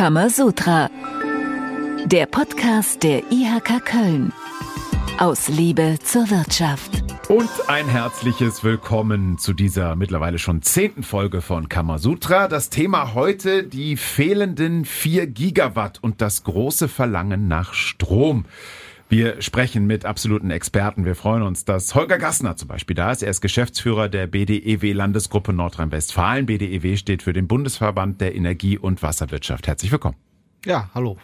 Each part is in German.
Kamasutra. Der Podcast der IHK Köln. Aus Liebe zur Wirtschaft. Und ein herzliches Willkommen zu dieser mittlerweile schon zehnten Folge von Kamasutra. Das Thema heute die fehlenden vier Gigawatt und das große Verlangen nach Strom. Wir sprechen mit absoluten Experten. Wir freuen uns, dass Holger Gassner zum Beispiel da ist. Er ist Geschäftsführer der BDEW Landesgruppe Nordrhein-Westfalen. BDEW steht für den Bundesverband der Energie- und Wasserwirtschaft. Herzlich willkommen. Ja, hallo.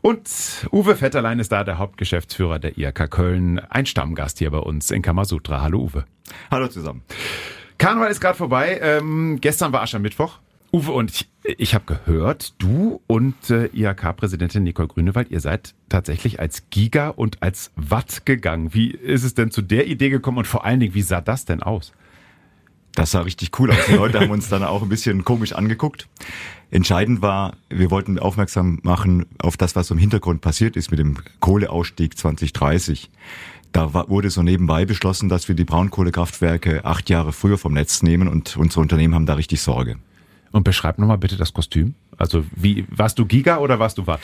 Und Uwe Vetterlein ist da, der Hauptgeschäftsführer der IHK Köln, ein Stammgast hier bei uns in Kamasutra. Hallo Uwe. Hallo zusammen. Karneval ist gerade vorbei. Ähm, gestern war Aschermittwoch. Uwe, und ich, ich habe gehört, du und äh, IHK-Präsidentin Nicole Grünewald, ihr seid tatsächlich als Giga und als Watt gegangen. Wie ist es denn zu der Idee gekommen und vor allen Dingen, wie sah das denn aus? Das sah richtig cool aus. Die Leute haben uns dann auch ein bisschen komisch angeguckt. Entscheidend war, wir wollten aufmerksam machen auf das, was im Hintergrund passiert ist mit dem Kohleausstieg 2030. Da wurde so nebenbei beschlossen, dass wir die Braunkohlekraftwerke acht Jahre früher vom Netz nehmen und unsere Unternehmen haben da richtig Sorge. Und beschreib nochmal bitte das Kostüm. Also wie warst du Giga oder warst du Watt?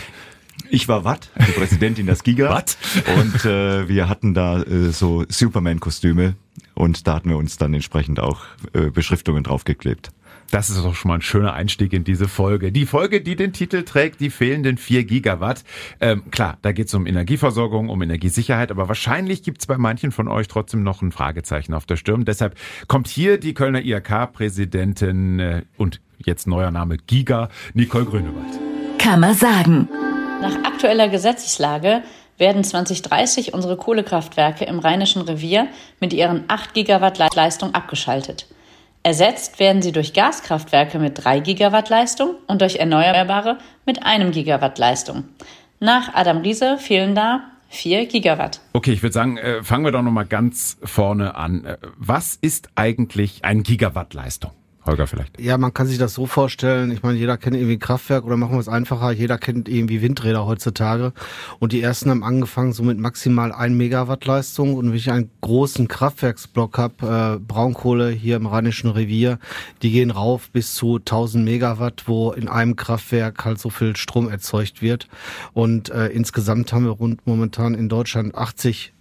Ich war Watt, die Präsidentin des Giga. Watt? Und äh, wir hatten da äh, so Superman-Kostüme und da hatten wir uns dann entsprechend auch äh, Beschriftungen draufgeklebt. Das ist doch schon mal ein schöner Einstieg in diese Folge. Die Folge, die den Titel trägt, die fehlenden vier Gigawatt. Ähm, klar, da geht es um Energieversorgung, um Energiesicherheit, aber wahrscheinlich gibt es bei manchen von euch trotzdem noch ein Fragezeichen auf der Stirn. Deshalb kommt hier die Kölner IHK-Präsidentin äh, und jetzt neuer Name Giga, Nicole Grünewald. Kann man sagen. Nach aktueller Gesetzeslage werden 2030 unsere Kohlekraftwerke im Rheinischen Revier mit ihren 8 Gigawatt Leistung abgeschaltet. Ersetzt werden sie durch Gaskraftwerke mit 3 Gigawatt Leistung und durch Erneuerbare mit einem Gigawatt Leistung. Nach Adam Riese fehlen da 4 Gigawatt. Okay, ich würde sagen, äh, fangen wir doch nochmal ganz vorne an. Äh, was ist eigentlich ein Gigawatt Leistung? Holger vielleicht. Ja, man kann sich das so vorstellen. Ich meine, jeder kennt irgendwie Kraftwerk oder machen wir es einfacher. Jeder kennt irgendwie Windräder heutzutage. Und die ersten haben angefangen so mit maximal 1 Megawatt Leistung. Und wenn ich einen großen Kraftwerksblock habe, äh, Braunkohle hier im Rheinischen Revier, die gehen rauf bis zu 1000 Megawatt, wo in einem Kraftwerk halt so viel Strom erzeugt wird. Und äh, insgesamt haben wir rund momentan in Deutschland 80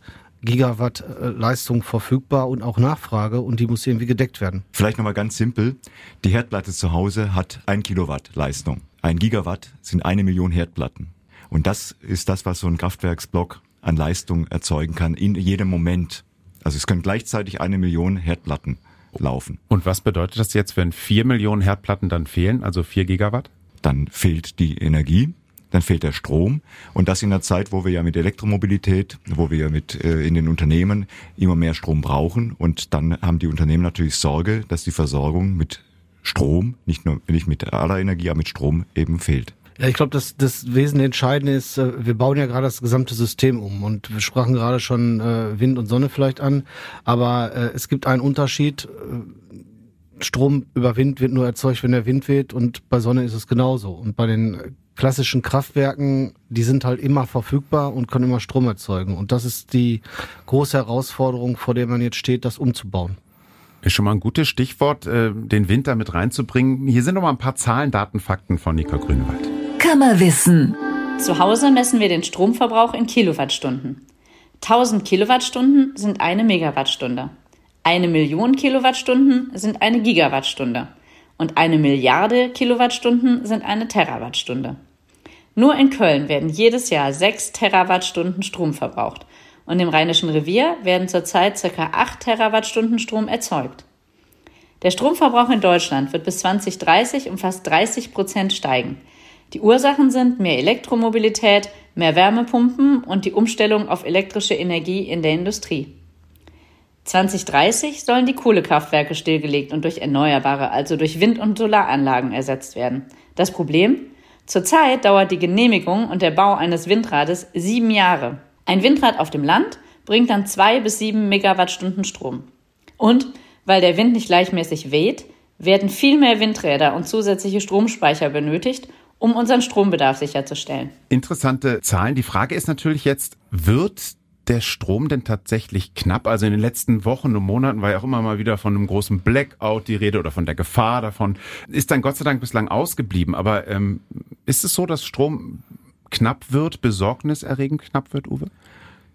Gigawatt äh, Leistung verfügbar und auch Nachfrage und die muss irgendwie gedeckt werden. Vielleicht nochmal ganz simpel. Die Herdplatte zu Hause hat ein Kilowatt Leistung. Ein Gigawatt sind eine Million Herdplatten. Und das ist das, was so ein Kraftwerksblock an Leistung erzeugen kann in jedem Moment. Also es können gleichzeitig eine Million Herdplatten laufen. Und was bedeutet das jetzt, wenn vier Millionen Herdplatten dann fehlen, also vier Gigawatt? Dann fehlt die Energie dann fehlt der Strom und das in der Zeit, wo wir ja mit Elektromobilität, wo wir mit äh, in den Unternehmen immer mehr Strom brauchen und dann haben die Unternehmen natürlich Sorge, dass die Versorgung mit Strom, nicht nur nicht mit aller Energie, aber mit Strom eben fehlt. Ja, ich glaube, das, das Wesentliche Entscheidende ist, äh, wir bauen ja gerade das gesamte System um und wir sprachen gerade schon äh, Wind und Sonne vielleicht an, aber äh, es gibt einen Unterschied. Strom über Wind wird nur erzeugt, wenn der Wind weht und bei Sonne ist es genauso. Und bei den klassischen Kraftwerken, die sind halt immer verfügbar und können immer Strom erzeugen. Und das ist die große Herausforderung, vor der man jetzt steht, das umzubauen. Ist schon mal ein gutes Stichwort, äh, den Winter mit reinzubringen. Hier sind noch mal ein paar Zahlen, Daten, Fakten von Nika Grünewald. Kammerwissen. Zu Hause messen wir den Stromverbrauch in Kilowattstunden. 1000 Kilowattstunden sind eine Megawattstunde. Eine Million Kilowattstunden sind eine Gigawattstunde. Und eine Milliarde Kilowattstunden sind eine Terawattstunde. Nur in Köln werden jedes Jahr sechs Terawattstunden Strom verbraucht und im Rheinischen Revier werden zurzeit ca. acht Terawattstunden Strom erzeugt. Der Stromverbrauch in Deutschland wird bis 2030 um fast 30 Prozent steigen. Die Ursachen sind mehr Elektromobilität, mehr Wärmepumpen und die Umstellung auf elektrische Energie in der Industrie. 2030 sollen die Kohlekraftwerke stillgelegt und durch erneuerbare, also durch Wind- und Solaranlagen ersetzt werden. Das Problem? Zurzeit dauert die Genehmigung und der Bau eines Windrades sieben Jahre. Ein Windrad auf dem Land bringt dann zwei bis sieben Megawattstunden Strom. Und weil der Wind nicht gleichmäßig weht, werden viel mehr Windräder und zusätzliche Stromspeicher benötigt, um unseren Strombedarf sicherzustellen. Interessante Zahlen. Die Frage ist natürlich jetzt, wird der Strom denn tatsächlich knapp? Also in den letzten Wochen und Monaten war ja auch immer mal wieder von einem großen Blackout die Rede oder von der Gefahr davon. Ist dann Gott sei Dank bislang ausgeblieben. Aber ähm, Ist es so, dass Strom knapp wird, besorgniserregend knapp wird, Uwe?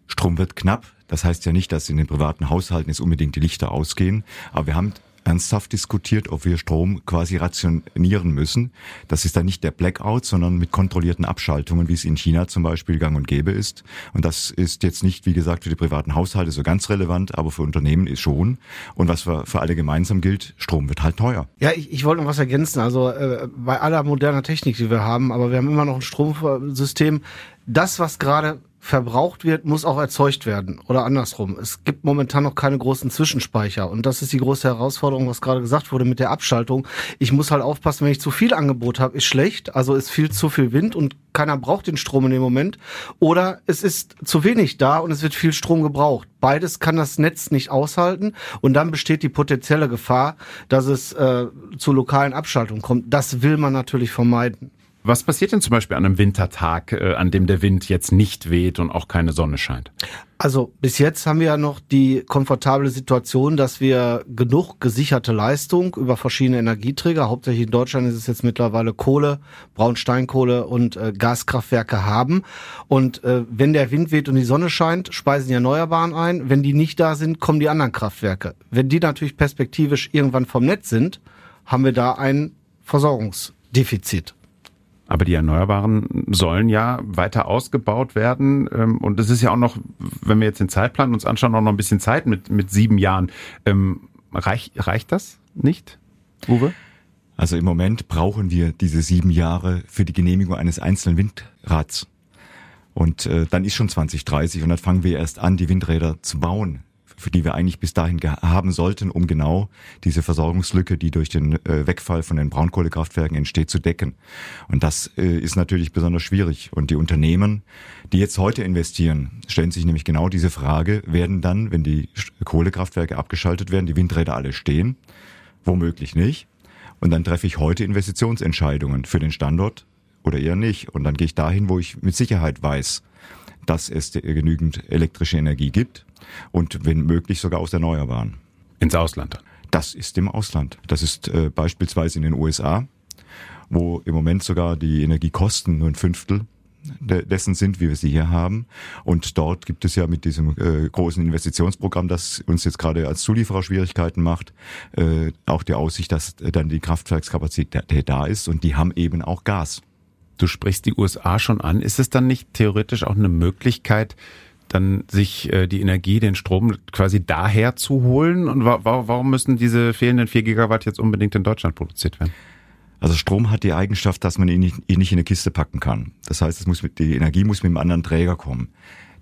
Strom wird knapp. Das heißt ja nicht, dass in den privaten Haushalten jetzt unbedingt die Lichter ausgehen. Aber wir haben ernsthaft diskutiert, ob wir Strom quasi rationieren müssen. Das ist dann nicht der Blackout, sondern mit kontrollierten Abschaltungen, wie es in China zum Beispiel gang und gäbe ist. Und das ist jetzt nicht, wie gesagt, für die privaten Haushalte so ganz relevant, aber für Unternehmen ist schon. Und was für, für alle gemeinsam gilt, Strom wird halt teuer. Ja, ich, ich wollte noch was ergänzen. Also äh, bei aller moderner Technik, die wir haben, aber wir haben immer noch ein Stromsystem. Das, was gerade verbraucht wird, muss auch erzeugt werden oder andersrum. Es gibt momentan noch keine großen Zwischenspeicher und das ist die große Herausforderung, was gerade gesagt wurde mit der Abschaltung. Ich muss halt aufpassen, wenn ich zu viel Angebot habe, ist schlecht, also ist viel zu viel Wind und keiner braucht den Strom in dem Moment oder es ist zu wenig da und es wird viel Strom gebraucht. Beides kann das Netz nicht aushalten und dann besteht die potenzielle Gefahr, dass es äh, zu lokalen Abschaltungen kommt. Das will man natürlich vermeiden. Was passiert denn zum Beispiel an einem Wintertag, äh, an dem der Wind jetzt nicht weht und auch keine Sonne scheint? Also bis jetzt haben wir ja noch die komfortable Situation, dass wir genug gesicherte Leistung über verschiedene Energieträger, hauptsächlich in Deutschland ist es jetzt mittlerweile Kohle, Braunsteinkohle und äh, Gaskraftwerke haben. Und äh, wenn der Wind weht und die Sonne scheint, speisen die Erneuerbaren ein. Wenn die nicht da sind, kommen die anderen Kraftwerke. Wenn die natürlich perspektivisch irgendwann vom Netz sind, haben wir da ein Versorgungsdefizit. Aber die Erneuerbaren sollen ja weiter ausgebaut werden. Ähm, und es ist ja auch noch, wenn wir jetzt den Zeitplan uns anschauen, auch noch ein bisschen Zeit mit, mit sieben Jahren. Ähm, reich, reicht das nicht, Uwe? Also im Moment brauchen wir diese sieben Jahre für die Genehmigung eines einzelnen Windrads. Und äh, dann ist schon 2030 und dann fangen wir erst an, die Windräder zu bauen für die wir eigentlich bis dahin haben sollten, um genau diese Versorgungslücke, die durch den äh, Wegfall von den Braunkohlekraftwerken entsteht, zu decken. Und das äh, ist natürlich besonders schwierig. Und die Unternehmen, die jetzt heute investieren, stellen sich nämlich genau diese Frage, werden dann, wenn die Kohlekraftwerke abgeschaltet werden, die Windräder alle stehen? Womöglich nicht. Und dann treffe ich heute Investitionsentscheidungen für den Standort oder eher nicht. Und dann gehe ich dahin, wo ich mit Sicherheit weiß, dass es genügend elektrische Energie gibt und wenn möglich sogar aus Erneuerbaren. Ins Ausland? Das ist im Ausland. Das ist äh, beispielsweise in den USA, wo im Moment sogar die Energiekosten nur ein Fünftel dessen sind, wie wir sie hier haben. Und dort gibt es ja mit diesem äh, großen Investitionsprogramm, das uns jetzt gerade als Zulieferer Schwierigkeiten macht, äh, auch die Aussicht, dass dann die Kraftwerkskapazität da ist und die haben eben auch Gas. Du sprichst die USA schon an. Ist es dann nicht theoretisch auch eine Möglichkeit, dann sich äh, die Energie, den Strom quasi daher zu holen? Und wa warum müssen diese fehlenden vier Gigawatt jetzt unbedingt in Deutschland produziert werden? Also Strom hat die Eigenschaft, dass man ihn nicht, ihn nicht in eine Kiste packen kann. Das heißt, es muss mit, die Energie muss mit einem anderen Träger kommen.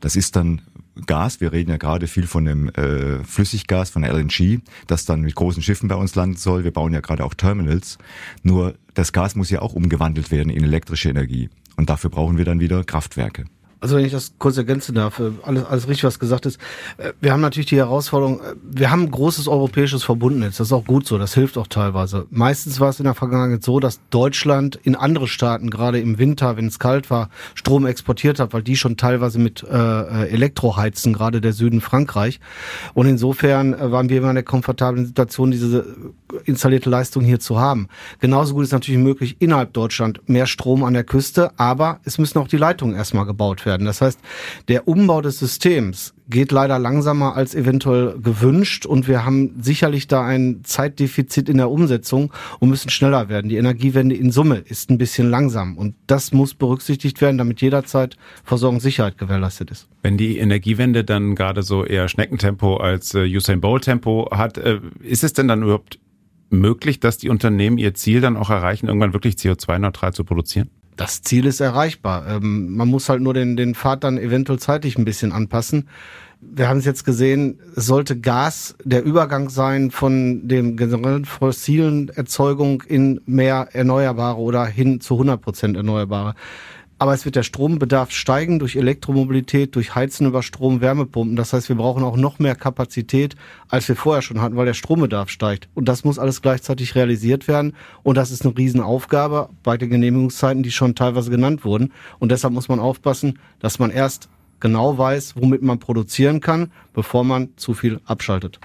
Das ist dann Gas. Wir reden ja gerade viel von dem äh, Flüssiggas, von LNG, das dann mit großen Schiffen bei uns landen soll. Wir bauen ja gerade auch Terminals. Nur das Gas muss ja auch umgewandelt werden in elektrische Energie. Und dafür brauchen wir dann wieder Kraftwerke. Also wenn ich das kurz ergänzen darf, äh, alles, alles richtig, was gesagt ist. Äh, wir haben natürlich die Herausforderung, äh, wir haben ein großes europäisches Verbundnetz. Das ist auch gut so, das hilft auch teilweise. Meistens war es in der Vergangenheit so, dass Deutschland in andere Staaten, gerade im Winter, wenn es kalt war, Strom exportiert hat, weil die schon teilweise mit äh, Elektro heizen, gerade der Süden Frankreich. Und insofern waren wir immer in der komfortablen Situation, diese installierte Leistung hier zu haben. Genauso gut ist natürlich möglich, innerhalb Deutschland mehr Strom an der Küste, aber es müssen auch die Leitungen erstmal gebaut werden werden. Das heißt, der Umbau des Systems geht leider langsamer als eventuell gewünscht und wir haben sicherlich da ein Zeitdefizit in der Umsetzung und müssen schneller werden. Die Energiewende in Summe ist ein bisschen langsam und das muss berücksichtigt werden, damit jederzeit Versorgungssicherheit gewährleistet ist. Wenn die Energiewende dann gerade so eher Schneckentempo als äh, Usain Bolt Tempo hat, äh, ist es denn dann überhaupt möglich, dass die Unternehmen ihr Ziel dann auch erreichen, irgendwann wirklich CO2-neutral zu produzieren? Das Ziel ist erreichbar. Ähm, man muss halt nur den, den Pfad dann eventuell zeitlich ein bisschen anpassen. Wir haben es jetzt gesehen, es sollte Gas der Übergang sein von dem generellen fossilen Erzeugung in mehr Erneuerbare oder hin zu 100 Prozent Erneuerbare. Aber es wird der Strombedarf steigen durch Elektromobilität, durch Heizen über Strom, Wärmepumpen. Das heißt, wir brauchen auch noch mehr Kapazität, als wir vorher schon hatten, weil der Strombedarf steigt. Und das muss alles gleichzeitig realisiert werden. Und das ist eine Riesenaufgabe bei den Genehmigungszeiten, die schon teilweise genannt wurden. Und deshalb muss man aufpassen, dass man erst genau weiß, womit man produzieren kann, bevor man zu viel abschaltet.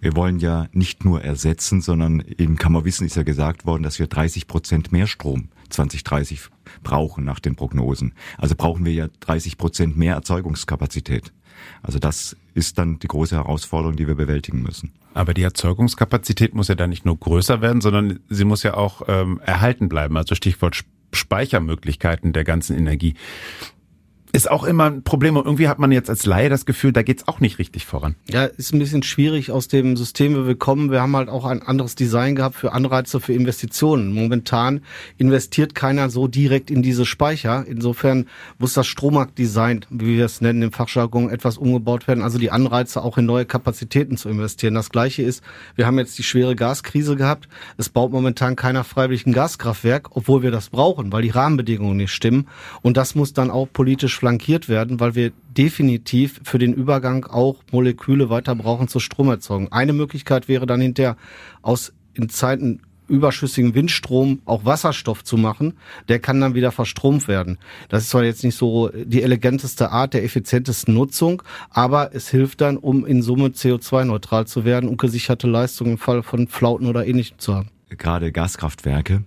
Wir wollen ja nicht nur ersetzen, sondern eben kann man wissen, ist ja gesagt worden, dass wir 30 Prozent mehr Strom 2030 brauchen nach den Prognosen. Also brauchen wir ja 30 Prozent mehr Erzeugungskapazität. Also das ist dann die große Herausforderung, die wir bewältigen müssen. Aber die Erzeugungskapazität muss ja dann nicht nur größer werden, sondern sie muss ja auch ähm, erhalten bleiben. Also Stichwort Speichermöglichkeiten der ganzen Energie ist auch immer ein Problem und irgendwie hat man jetzt als Laie das Gefühl, da geht's auch nicht richtig voran. Ja, ist ein bisschen schwierig aus dem System, wie wir kommen. Wir haben halt auch ein anderes Design gehabt für Anreize für Investitionen. Momentan investiert keiner so direkt in diese Speicher. Insofern muss das Strommarktdesign, wie wir es nennen im Fachjargon, etwas umgebaut werden. Also die Anreize auch in neue Kapazitäten zu investieren. Das Gleiche ist, wir haben jetzt die schwere Gaskrise gehabt. Es baut momentan keiner freiwillig ein Gaskraftwerk, obwohl wir das brauchen, weil die Rahmenbedingungen nicht stimmen. Und das muss dann auch politisch flankiert werden, weil wir definitiv für den Übergang auch Moleküle weiter brauchen zur Stromerzeugung. Eine Möglichkeit wäre dann hinterher aus in Zeiten überschüssigen Windstrom auch Wasserstoff zu machen, der kann dann wieder verstromt werden. Das ist zwar jetzt nicht so die eleganteste Art der effizientesten Nutzung, aber es hilft dann, um in Summe CO2-neutral zu werden und gesicherte Leistung im Fall von Flauten oder ähnlichem zu haben. Gerade Gaskraftwerke,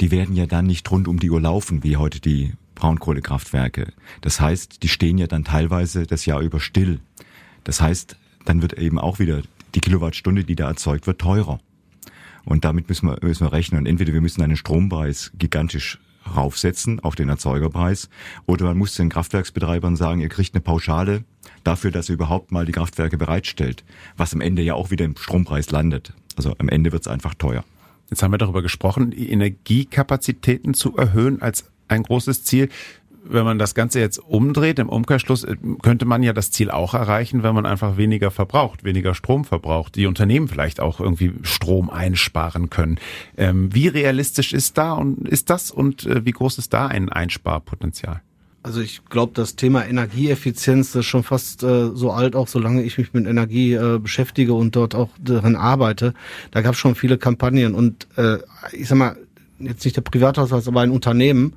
die werden ja dann nicht rund um die Uhr laufen, wie heute die Braunkohlekraftwerke. Das heißt, die stehen ja dann teilweise das Jahr über still. Das heißt, dann wird eben auch wieder die Kilowattstunde, die da erzeugt wird, teurer. Und damit müssen wir, müssen wir rechnen. Und entweder wir müssen einen Strompreis gigantisch raufsetzen auf den Erzeugerpreis oder man muss den Kraftwerksbetreibern sagen, ihr kriegt eine Pauschale dafür, dass ihr überhaupt mal die Kraftwerke bereitstellt, was am Ende ja auch wieder im Strompreis landet. Also am Ende wird es einfach teuer. Jetzt haben wir darüber gesprochen, die Energiekapazitäten zu erhöhen als ein großes Ziel. Wenn man das Ganze jetzt umdreht, im Umkehrschluss, äh, könnte man ja das Ziel auch erreichen, wenn man einfach weniger verbraucht, weniger Strom verbraucht, die Unternehmen vielleicht auch irgendwie Strom einsparen können. Ähm, wie realistisch ist da und ist das und äh, wie groß ist da ein Einsparpotenzial? Also ich glaube, das Thema Energieeffizienz ist schon fast äh, so alt, auch solange ich mich mit Energie äh, beschäftige und dort auch darin arbeite. Da gab es schon viele Kampagnen und äh, ich sag mal, jetzt nicht der Privathaushalt, aber ein Unternehmen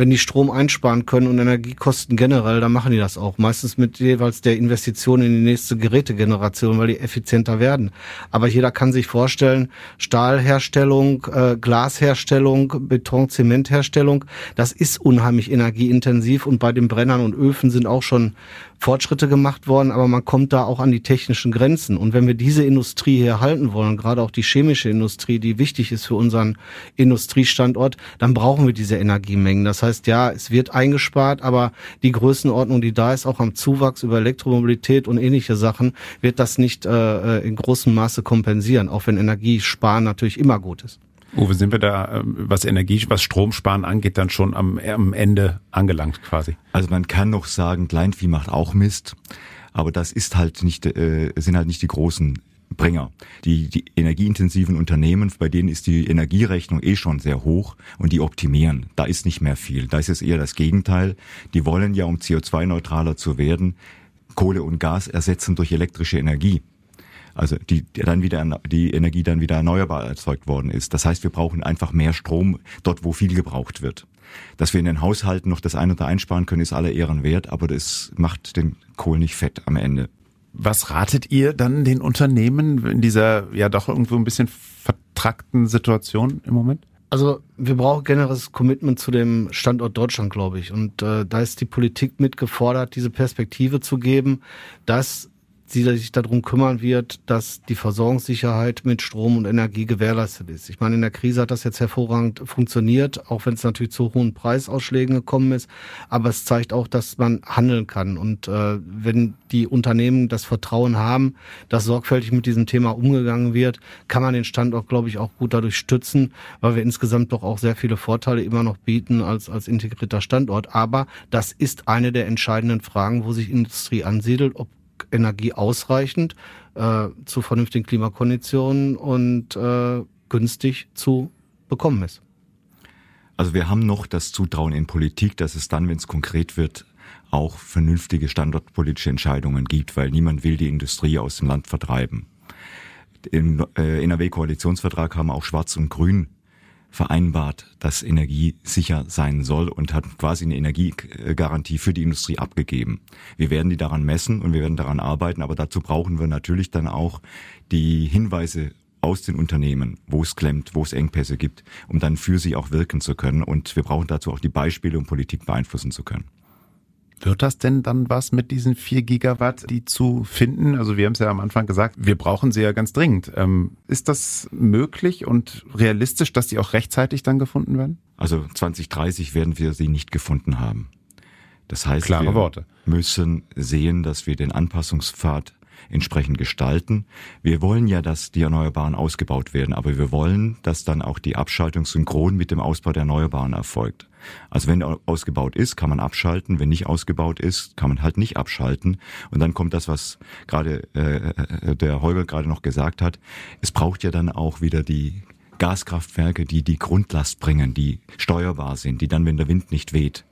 wenn die Strom einsparen können und Energiekosten generell, dann machen die das auch. Meistens mit jeweils der Investition in die nächste Gerätegeneration, weil die effizienter werden. Aber jeder kann sich vorstellen, Stahlherstellung, äh, Glasherstellung, Beton, Zementherstellung, das ist unheimlich energieintensiv und bei den Brennern und Öfen sind auch schon Fortschritte gemacht worden, aber man kommt da auch an die technischen Grenzen. Und wenn wir diese Industrie hier halten wollen, gerade auch die chemische Industrie, die wichtig ist für unseren Industriestandort, dann brauchen wir diese Energiemengen. Das heißt, ja, es wird eingespart, aber die Größenordnung, die da ist, auch am Zuwachs über Elektromobilität und ähnliche Sachen, wird das nicht äh, in großem Maße kompensieren, auch wenn Energiesparen natürlich immer gut ist. Uwe, sind wir da, ähm, was Energie, was Stromsparen angeht, dann schon am, am Ende angelangt quasi? Also man kann noch sagen, Kleinvieh macht auch Mist, aber das ist halt nicht, äh, sind halt nicht die großen Bringer. Die, die energieintensiven Unternehmen, bei denen ist die Energierechnung eh schon sehr hoch und die optimieren. Da ist nicht mehr viel. Da ist es eher das Gegenteil. Die wollen ja, um CO2-neutraler zu werden, Kohle und Gas ersetzen durch elektrische Energie also die dann wieder die Energie dann wieder erneuerbar erzeugt worden ist. Das heißt, wir brauchen einfach mehr Strom dort, wo viel gebraucht wird. Dass wir in den Haushalten noch das eine oder einsparen können, ist aller Ehren wert, aber das macht den Kohl nicht fett am Ende. Was ratet ihr dann den Unternehmen in dieser ja doch irgendwo ein bisschen vertrackten Situation im Moment? Also wir brauchen generelles Commitment zu dem Standort Deutschland, glaube ich. Und äh, da ist die Politik mitgefordert, diese Perspektive zu geben, dass sie sich darum kümmern wird, dass die Versorgungssicherheit mit Strom und Energie gewährleistet ist. Ich meine, in der Krise hat das jetzt hervorragend funktioniert, auch wenn es natürlich zu hohen Preisausschlägen gekommen ist. Aber es zeigt auch, dass man handeln kann. Und äh, wenn die Unternehmen das Vertrauen haben, dass sorgfältig mit diesem Thema umgegangen wird, kann man den Standort, glaube ich, auch gut dadurch stützen, weil wir insgesamt doch auch sehr viele Vorteile immer noch bieten als, als integrierter Standort. Aber das ist eine der entscheidenden Fragen, wo sich Industrie ansiedelt, ob Energie ausreichend äh, zu vernünftigen Klimakonditionen und äh, günstig zu bekommen ist. Also wir haben noch das Zutrauen in Politik, dass es dann, wenn es konkret wird, auch vernünftige standortpolitische Entscheidungen gibt, weil niemand will die Industrie aus dem Land vertreiben. Im äh, NRW-Koalitionsvertrag haben auch Schwarz und Grün vereinbart, dass Energie sicher sein soll und hat quasi eine Energiegarantie für die Industrie abgegeben. Wir werden die daran messen und wir werden daran arbeiten, aber dazu brauchen wir natürlich dann auch die Hinweise aus den Unternehmen, wo es klemmt, wo es Engpässe gibt, um dann für sie auch wirken zu können. Und wir brauchen dazu auch die Beispiele, um Politik beeinflussen zu können. Wird das denn dann was mit diesen vier Gigawatt, die zu finden? Also wir haben es ja am Anfang gesagt, wir brauchen sie ja ganz dringend. Ähm, ist das möglich und realistisch, dass die auch rechtzeitig dann gefunden werden? Also 2030 werden wir sie nicht gefunden haben. Das heißt, Klare wir Worte. müssen sehen, dass wir den Anpassungspfad entsprechend gestalten. Wir wollen ja, dass die Erneuerbaren ausgebaut werden, aber wir wollen, dass dann auch die Abschaltung synchron mit dem Ausbau der Erneuerbaren erfolgt. Also wenn ausgebaut ist, kann man abschalten. Wenn nicht ausgebaut ist, kann man halt nicht abschalten. Und dann kommt das, was gerade äh, der Holger gerade noch gesagt hat. Es braucht ja dann auch wieder die Gaskraftwerke, die die Grundlast bringen, die steuerbar sind, die dann, wenn der Wind nicht weht, äh,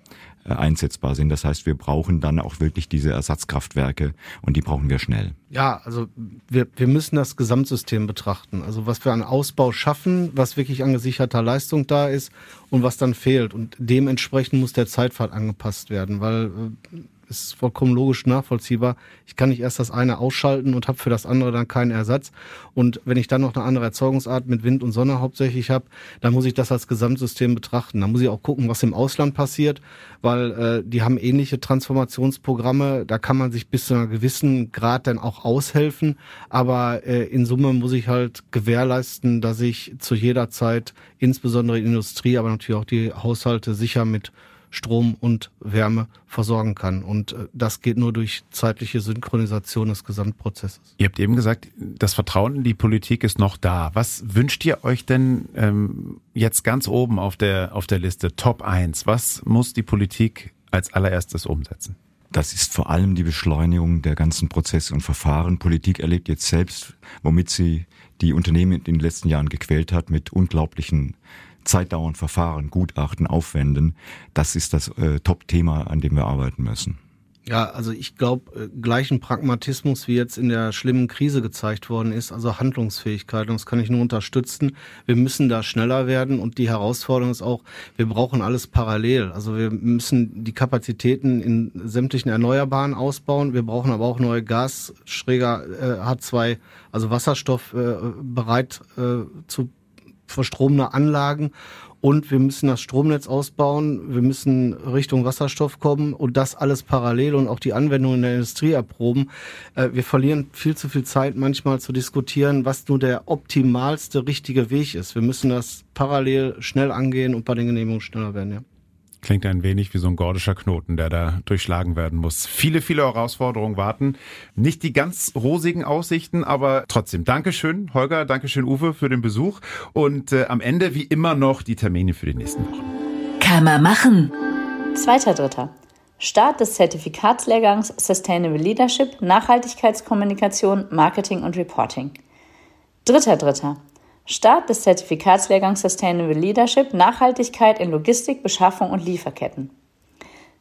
einsetzbar sind. Das heißt, wir brauchen dann auch wirklich diese Ersatzkraftwerke und die brauchen wir schnell. Ja, also wir, wir müssen das Gesamtsystem betrachten. Also was wir an Ausbau schaffen, was wirklich an gesicherter Leistung da ist und was dann fehlt. Und dementsprechend muss der Zeitpfad angepasst werden, weil äh, ist vollkommen logisch nachvollziehbar. Ich kann nicht erst das eine ausschalten und habe für das andere dann keinen Ersatz. Und wenn ich dann noch eine andere Erzeugungsart mit Wind und Sonne hauptsächlich habe, dann muss ich das als Gesamtsystem betrachten. Dann muss ich auch gucken, was im Ausland passiert, weil äh, die haben ähnliche Transformationsprogramme. Da kann man sich bis zu einer gewissen Grad dann auch aushelfen. Aber äh, in Summe muss ich halt gewährleisten, dass ich zu jeder Zeit, insbesondere in der Industrie, aber natürlich auch die Haushalte sicher mit Strom und Wärme versorgen kann. Und äh, das geht nur durch zeitliche Synchronisation des Gesamtprozesses. Ihr habt eben gesagt, das Vertrauen in die Politik ist noch da. Was wünscht ihr euch denn ähm, jetzt ganz oben auf der, auf der Liste, Top 1? Was muss die Politik als allererstes umsetzen? Das ist vor allem die Beschleunigung der ganzen Prozesse und Verfahren. Politik erlebt jetzt selbst, womit sie die Unternehmen in den letzten Jahren gequält hat, mit unglaublichen zeitdauernd Verfahren, Gutachten aufwenden. Das ist das äh, Top-Thema, an dem wir arbeiten müssen. Ja, also ich glaube, äh, gleichen Pragmatismus, wie jetzt in der schlimmen Krise gezeigt worden ist, also Handlungsfähigkeit, und das kann ich nur unterstützen. Wir müssen da schneller werden und die Herausforderung ist auch, wir brauchen alles parallel. Also wir müssen die Kapazitäten in sämtlichen Erneuerbaren ausbauen. Wir brauchen aber auch neue Gasschräger äh, H2, also Wasserstoff äh, bereit äh, zu verstromende Anlagen und wir müssen das Stromnetz ausbauen, wir müssen Richtung Wasserstoff kommen und das alles parallel und auch die Anwendung in der Industrie erproben. Äh, wir verlieren viel zu viel Zeit manchmal zu diskutieren, was nur der optimalste richtige Weg ist. Wir müssen das parallel schnell angehen und bei den Genehmigungen schneller werden, ja. Klingt ein wenig wie so ein gordischer Knoten, der da durchschlagen werden muss. Viele, viele Herausforderungen warten. Nicht die ganz rosigen Aussichten, aber trotzdem. Dankeschön, Holger, Dankeschön, Uwe, für den Besuch. Und äh, am Ende wie immer noch die Termine für die nächsten Wochen. Kann man machen. Zweiter Dritter. Start des Zertifikatslehrgangs Sustainable Leadership, Nachhaltigkeitskommunikation, Marketing und Reporting. Dritter Dritter. Start des Zertifikatslehrgangs Sustainable Leadership Nachhaltigkeit in Logistik, Beschaffung und Lieferketten.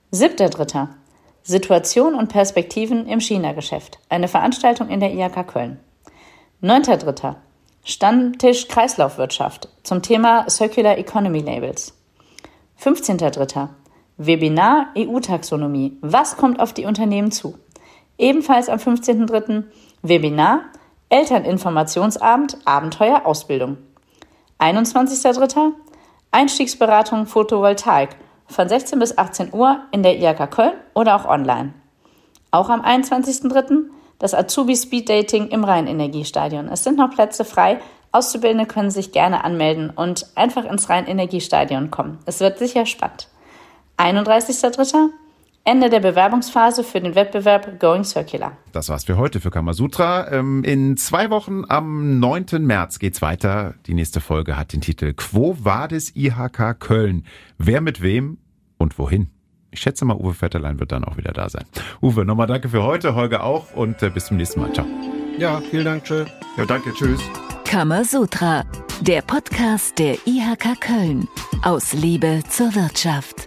Siebter Dritter. Situation und Perspektiven im China-Geschäft. Eine Veranstaltung in der IHK Köln. Neunter Dritter. Stammtisch Kreislaufwirtschaft zum Thema Circular Economy Labels. 15.3. Webinar EU-Taxonomie. Was kommt auf die Unternehmen zu? Ebenfalls am 15.3. Webinar Elterninformationsabend Abenteuer Ausbildung. 21.03. Einstiegsberatung Photovoltaik von 16 bis 18 Uhr in der IHK Köln oder auch online. Auch am 21.03. das Azubi Speed Dating im Rheinenergiestadion. Es sind noch Plätze frei. Auszubildende können sich gerne anmelden und einfach ins Rheinenergiestadion kommen. Es wird sicher spannend. 31.03. Ende der Bewerbungsphase für den Wettbewerb Going Circular. Das war's für heute für Kamasutra. Ähm, in zwei Wochen am 9. März geht's weiter. Die nächste Folge hat den Titel Quo Vadis IHK Köln? Wer mit wem und wohin? Ich schätze mal, Uwe Vetterlein wird dann auch wieder da sein. Uwe, nochmal danke für heute, Holger auch und äh, bis zum nächsten Mal. Ciao. Ja, vielen Dank, tschö. Ja, danke, tschüss. Kamasutra, der Podcast der IHK Köln. Aus Liebe zur Wirtschaft.